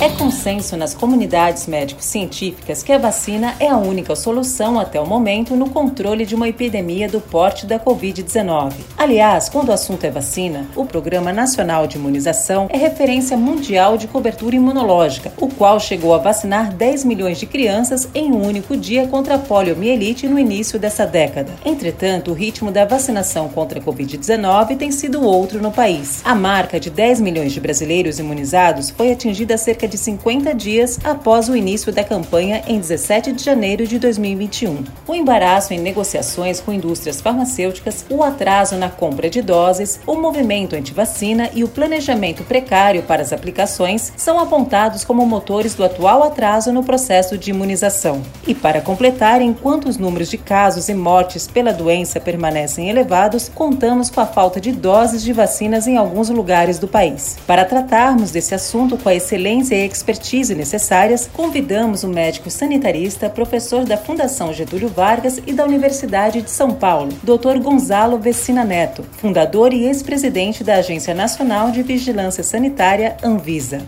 É consenso nas comunidades médico-científicas que a vacina é a única solução até o momento no controle de uma epidemia do porte da Covid-19. Aliás, quando o assunto é vacina, o Programa Nacional de Imunização é referência mundial de cobertura imunológica, o qual chegou a vacinar 10 milhões de crianças em um único dia contra a poliomielite no início dessa década. Entretanto, o ritmo da vacinação contra a Covid-19 tem sido outro no país. A marca de 10 milhões de brasileiros imunizados foi atingida cerca de de 50 dias após o início da campanha em 17 de janeiro de 2021. O embaraço em negociações com indústrias farmacêuticas, o atraso na compra de doses, o movimento anti-vacina e o planejamento precário para as aplicações são apontados como motores do atual atraso no processo de imunização. E para completar, enquanto os números de casos e mortes pela doença permanecem elevados, contamos com a falta de doses de vacinas em alguns lugares do país. Para tratarmos desse assunto com a excelência e expertise necessárias, convidamos o médico sanitarista, professor da Fundação Getúlio Vargas e da Universidade de São Paulo, Dr. Gonzalo Vecina Neto, fundador e ex-presidente da Agência Nacional de Vigilância Sanitária, Anvisa.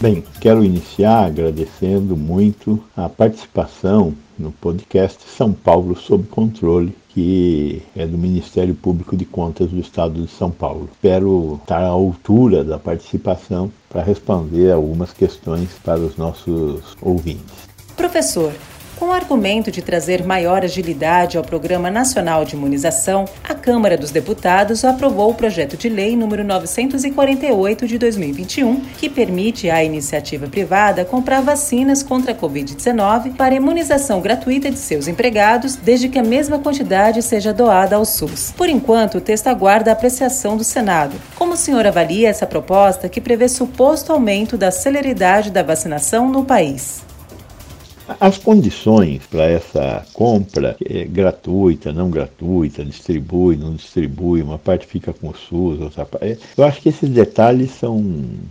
Bem, quero iniciar agradecendo muito a participação no podcast São Paulo sob controle, que é do Ministério Público de Contas do Estado de São Paulo. Espero estar à altura da participação para responder algumas questões para os nossos ouvintes. Professor, com o argumento de trazer maior agilidade ao Programa Nacional de Imunização, a Câmara dos Deputados aprovou o projeto de lei número 948 de 2021, que permite à iniciativa privada comprar vacinas contra a Covid-19 para imunização gratuita de seus empregados, desde que a mesma quantidade seja doada ao SUS. Por enquanto, o texto aguarda a apreciação do Senado. Como o senhor avalia essa proposta que prevê suposto aumento da celeridade da vacinação no país? As condições para essa compra, é gratuita, não gratuita, distribui, não distribui, uma parte fica com o SUS, outra parte. É, eu acho que esses detalhes são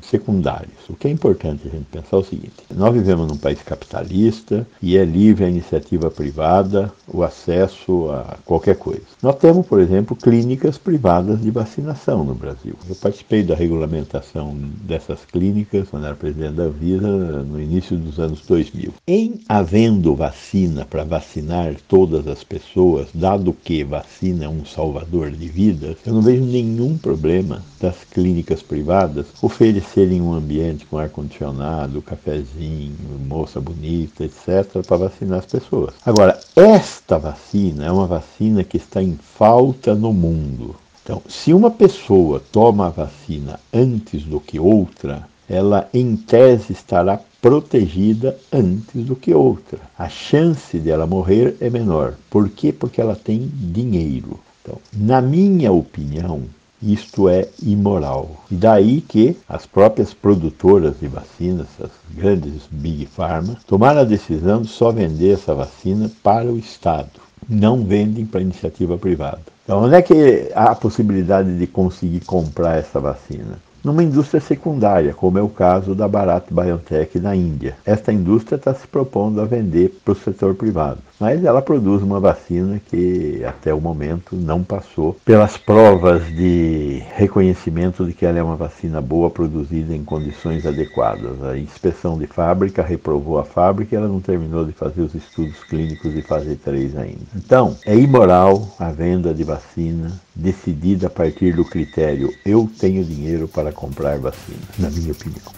secundários. O que é importante a gente pensar é o seguinte: nós vivemos num país capitalista e é livre a iniciativa privada, o acesso a qualquer coisa. Nós temos, por exemplo, clínicas privadas de vacinação no Brasil. Eu participei da regulamentação dessas clínicas quando era presidente da Visa no início dos anos 2000. Em havendo vacina para vacinar todas as pessoas, dado que vacina é um salvador de vidas, eu não vejo nenhum problema das clínicas privadas oferecerem um ambiente com ar-condicionado, cafezinho, moça bonita, etc., para vacinar as pessoas. Agora, esta vacina é uma vacina que está em falta no mundo. Então, se uma pessoa toma a vacina antes do que outra, ela em tese estará protegida antes do que outra. A chance dela morrer é menor. Por quê? Porque ela tem dinheiro. Então, na minha opinião, isto é imoral. E daí que as próprias produtoras de vacinas, as grandes Big Pharma, tomaram a decisão de só vender essa vacina para o Estado. Não vendem para iniciativa privada. Então, onde é que há a possibilidade de conseguir comprar essa vacina? Numa indústria secundária, como é o caso da Bharat Biotech na Índia. Esta indústria está se propondo a vender para o setor privado mas ela produz uma vacina que até o momento não passou pelas provas de reconhecimento de que ela é uma vacina boa produzida em condições adequadas. A inspeção de fábrica reprovou a fábrica e ela não terminou de fazer os estudos clínicos e fazer três ainda. Então, é imoral a venda de vacina decidida a partir do critério eu tenho dinheiro para comprar vacina, na minha opinião.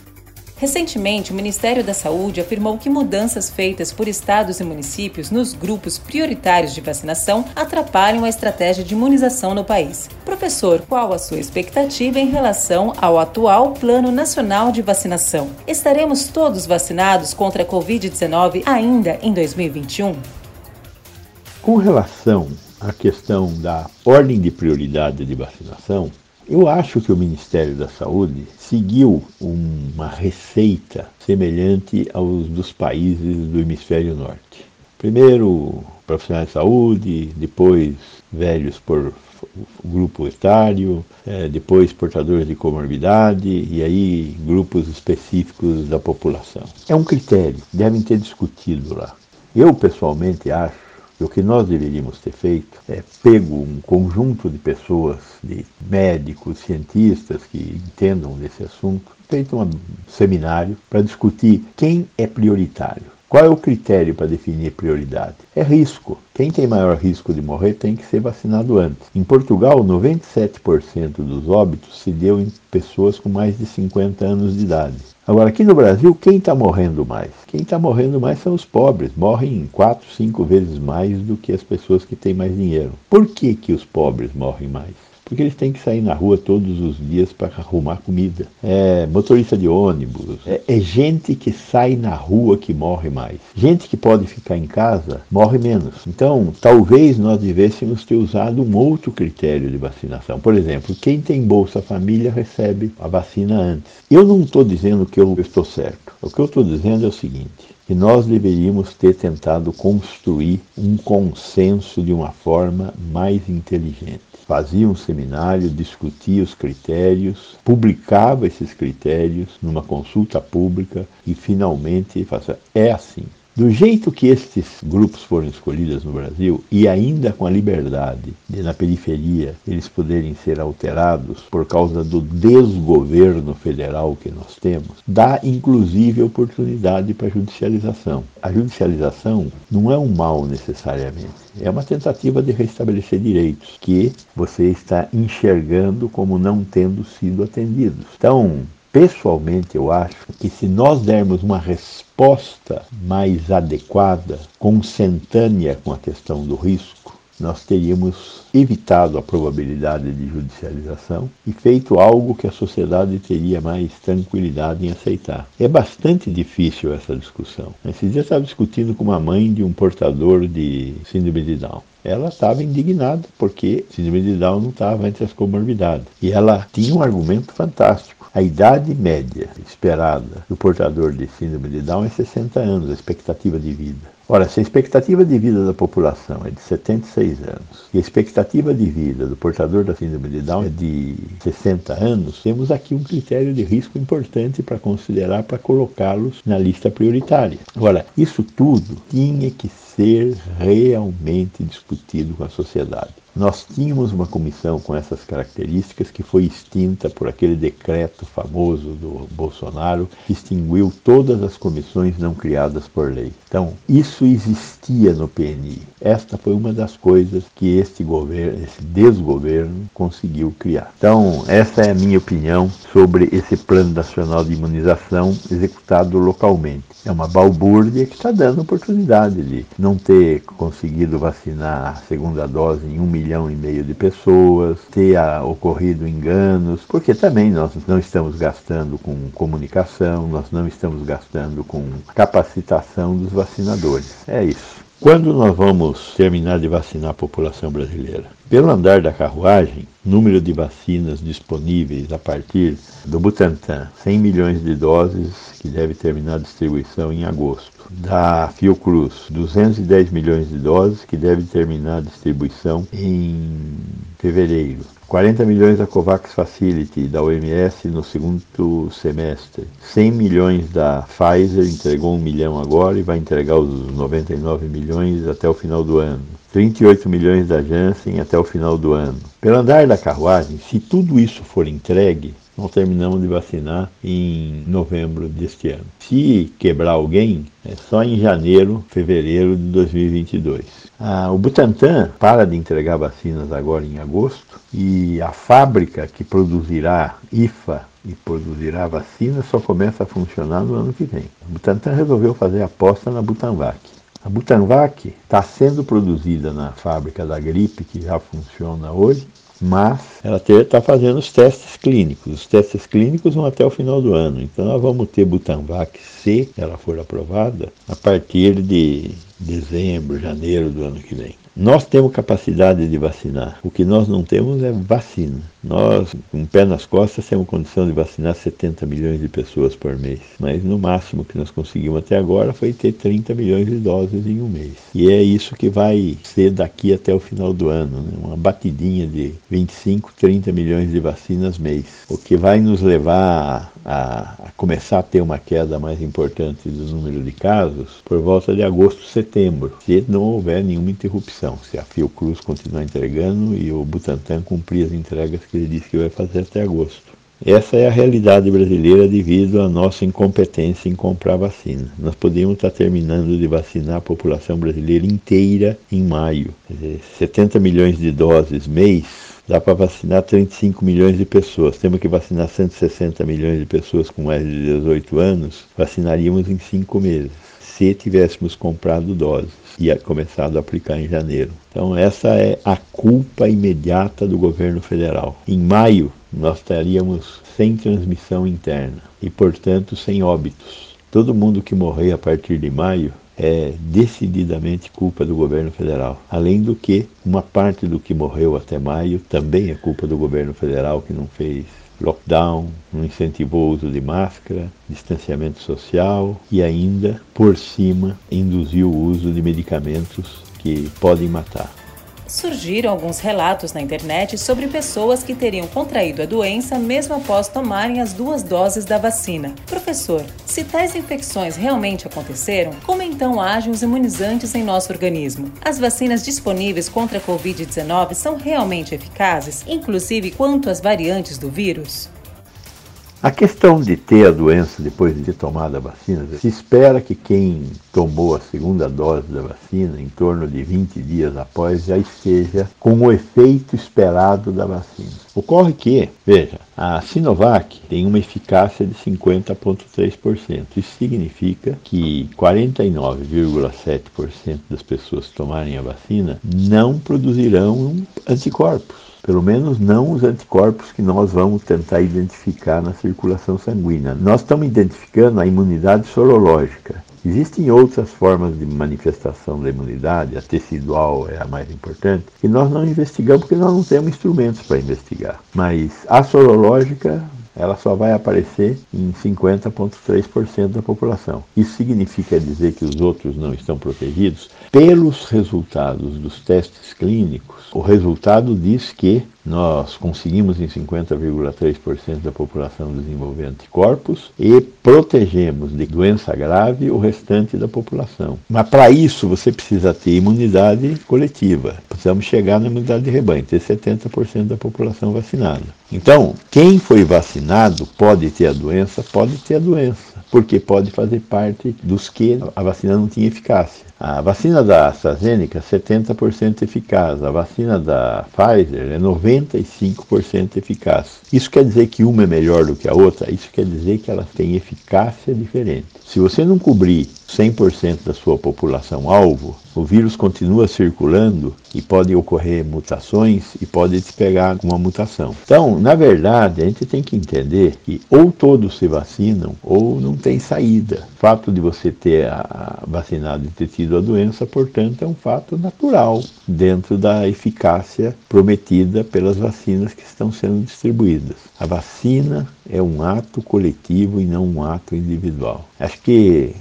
Recentemente, o Ministério da Saúde afirmou que mudanças feitas por estados e municípios nos grupos prioritários de vacinação atrapalham a estratégia de imunização no país. Professor, qual a sua expectativa em relação ao atual Plano Nacional de Vacinação? Estaremos todos vacinados contra a Covid-19 ainda em 2021? Com relação à questão da ordem de prioridade de vacinação, eu acho que o Ministério da Saúde seguiu uma receita semelhante aos dos países do hemisfério norte. Primeiro profissionais de saúde, depois velhos por grupo etário, é, depois portadores de comorbidade e aí grupos específicos da população. É um critério, devem ter discutido lá. Eu pessoalmente acho que o que nós deveríamos ter feito é pego um conjunto de pessoas, de médicos, cientistas que entendam desse assunto, feito um seminário para discutir quem é prioritário qual é o critério para definir prioridade? É risco. Quem tem maior risco de morrer tem que ser vacinado antes. Em Portugal, 97% dos óbitos se deu em pessoas com mais de 50 anos de idade. Agora, aqui no Brasil, quem está morrendo mais? Quem está morrendo mais são os pobres. Morrem 4, 5 vezes mais do que as pessoas que têm mais dinheiro. Por que, que os pobres morrem mais? Porque eles têm que sair na rua todos os dias para arrumar comida. É motorista de ônibus, é, é, gente que sai na rua que morre mais. Gente que pode ficar em casa morre menos. Então, talvez nós devêssemos ter usado um outro critério de vacinação. Por exemplo, quem tem Bolsa Família recebe a vacina antes. Eu não estou dizendo que eu estou certo. O que eu estou dizendo é o seguinte: que nós deveríamos ter tentado construir um consenso de uma forma mais inteligente fazia um seminário, discutia os critérios, publicava esses critérios numa consulta pública e finalmente fazia, é assim. Do jeito que estes grupos foram escolhidos no Brasil, e ainda com a liberdade de, na periferia, eles poderem ser alterados por causa do desgoverno federal que nós temos, dá inclusive oportunidade para judicialização. A judicialização não é um mal necessariamente, é uma tentativa de restabelecer direitos que você está enxergando como não tendo sido atendidos. Então, Pessoalmente, eu acho que se nós dermos uma resposta mais adequada, consentânea com a questão do risco, nós teríamos evitado a probabilidade de judicialização e feito algo que a sociedade teria mais tranquilidade em aceitar. É bastante difícil essa discussão. Esses dias estava discutindo com uma mãe de um portador de síndrome de Down ela estava indignada porque síndrome de Down não estava entre as comorbidades. E ela tinha um argumento fantástico. A idade média esperada do portador de síndrome de Down é 60 anos, a expectativa de vida. Ora, se a expectativa de vida da população é de 76 anos e a expectativa de vida do portador da síndrome de Down é de 60 anos, temos aqui um critério de risco importante para considerar para colocá-los na lista prioritária. Agora, isso tudo tinha que ser realmente discutido com a sociedade. Nós tínhamos uma comissão com essas características que foi extinta por aquele decreto famoso do Bolsonaro que extinguiu todas as comissões não criadas por lei. Então, isso existia no PNI. Esta foi uma das coisas que este governo, esse desgoverno conseguiu criar. Então, essa é a minha opinião sobre esse Plano Nacional de Imunização executado localmente. É uma balbúrdia que está dando oportunidade de não ter conseguido vacinar a segunda dose em um milhão e meio de pessoas, ter ocorrido enganos, porque também nós não estamos gastando com comunicação, nós não estamos gastando com capacitação dos vacinadores. É isso. Quando nós vamos terminar de vacinar a população brasileira? Pelo andar da carruagem, número de vacinas disponíveis a partir do Butantan, 100 milhões de doses que deve terminar a distribuição em agosto. Da Fiocruz, 210 milhões de doses que deve terminar a distribuição em fevereiro. 40 milhões da COVAX Facility da OMS no segundo semestre. 100 milhões da Pfizer, entregou um milhão agora e vai entregar os 99 milhões até o final do ano. 38 milhões da Janssen até o final do ano. Pelo andar da carruagem, se tudo isso for entregue, nós terminamos de vacinar em novembro deste ano. Se quebrar alguém, é só em janeiro, fevereiro de 2022. Ah, o Butantan para de entregar vacinas agora em agosto e a fábrica que produzirá IFA e produzirá vacina só começa a funcionar no ano que vem. O Butantan resolveu fazer aposta na Butanvac. A Butanvac está sendo produzida na fábrica da gripe, que já funciona hoje, mas ela está fazendo os testes clínicos. Os testes clínicos vão até o final do ano. Então nós vamos ter Butanvac, se ela for aprovada, a partir de dezembro, janeiro do ano que vem. Nós temos capacidade de vacinar. O que nós não temos é vacina. Nós, com um pé nas costas, temos condição de vacinar 70 milhões de pessoas por mês. Mas no máximo que nós conseguimos até agora foi ter 30 milhões de doses em um mês. E é isso que vai ser daqui até o final do ano. Né? Uma batidinha de 25, 30 milhões de vacinas mês. O que vai nos levar a, a começar a ter uma queda mais importante do número de casos por volta de agosto, setembro, se não houver nenhuma interrupção. Se a Fiocruz continuar entregando e o Butantan cumprir as entregas que ele disse que vai fazer até agosto. Essa é a realidade brasileira devido à nossa incompetência em comprar vacina. Nós podíamos estar terminando de vacinar a população brasileira inteira em maio. Dizer, 70 milhões de doses mês dá para vacinar 35 milhões de pessoas. Temos que vacinar 160 milhões de pessoas com mais de 18 anos, vacinaríamos em cinco meses, se tivéssemos comprado doses e começado a aplicar em janeiro. Então, essa é a culpa imediata do governo federal. Em maio, nós estaríamos sem transmissão interna e, portanto, sem óbitos. Todo mundo que morrer a partir de maio é decididamente culpa do governo federal. Além do que, uma parte do que morreu até maio também é culpa do governo federal que não fez lockdown, não incentivou o uso de máscara, distanciamento social e ainda, por cima, induziu o uso de medicamentos que podem matar. Surgiram alguns relatos na internet sobre pessoas que teriam contraído a doença mesmo após tomarem as duas doses da vacina. Professor, se tais infecções realmente aconteceram, como então agem os imunizantes em nosso organismo? As vacinas disponíveis contra a Covid-19 são realmente eficazes, inclusive quanto às variantes do vírus? A questão de ter a doença depois de tomado a vacina, se espera que quem tomou a segunda dose da vacina, em torno de 20 dias após, já esteja com o efeito esperado da vacina. Ocorre que, veja, a Sinovac tem uma eficácia de 50,3%. Isso significa que 49,7% das pessoas que tomarem a vacina não produzirão anticorpos pelo menos não os anticorpos que nós vamos tentar identificar na circulação sanguínea. Nós estamos identificando a imunidade sorológica. Existem outras formas de manifestação da imunidade, a tecidual é a mais importante, que nós não investigamos porque nós não temos instrumentos para investigar. Mas a sorológica ela só vai aparecer em 50,3% da população. Isso significa dizer que os outros não estão protegidos? Pelos resultados dos testes clínicos, o resultado diz que nós conseguimos em 50,3% da população desenvolver anticorpos e protegemos de doença grave o restante da população. Mas para isso você precisa ter imunidade coletiva. Precisamos chegar na imunidade de rebanho, ter 70% da população vacinada. Então, quem foi vacinado pode ter a doença, pode ter a doença, porque pode fazer parte dos que a vacina não tinha eficácia. A vacina da AstraZeneca, 70% eficaz. A vacina da Pfizer é 95% eficaz. Isso quer dizer que uma é melhor do que a outra? Isso quer dizer que ela tem eficácia diferente. Se você não cobrir 100% da sua população alvo, o vírus continua circulando e pode ocorrer mutações e pode te pegar uma mutação. Então, na verdade, a gente tem que entender que ou todos se vacinam ou não tem saída. O fato de você ter vacinado e ter tido a doença, portanto, é um fato natural dentro da eficácia prometida pelas vacinas que estão sendo distribuídas. A vacina é um ato coletivo e não um ato individual. Acho que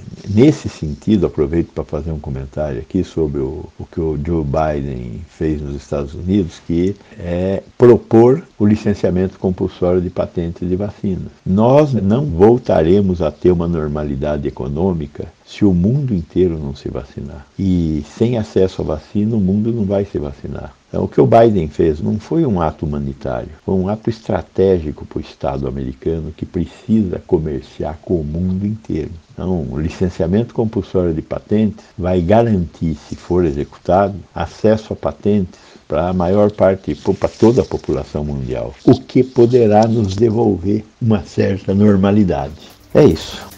nesse sentido, aproveito para fazer um comentário aqui sobre o, o que o Joe Biden fez nos Estados Unidos, que é propor o licenciamento compulsório de patentes de vacinas. Nós não voltaremos a ter uma normalidade econômica se o mundo inteiro não se vacinar. E sem acesso à vacina, o mundo não vai se vacinar. Então, o que o Biden fez não foi um ato humanitário, foi um ato estratégico para o Estado americano que precisa comerciar com o mundo inteiro. Então, o licenciamento compulsório de patentes vai garantir, se for executado, acesso a patentes para a maior parte, para toda a população mundial, o que poderá nos devolver uma certa normalidade. É isso.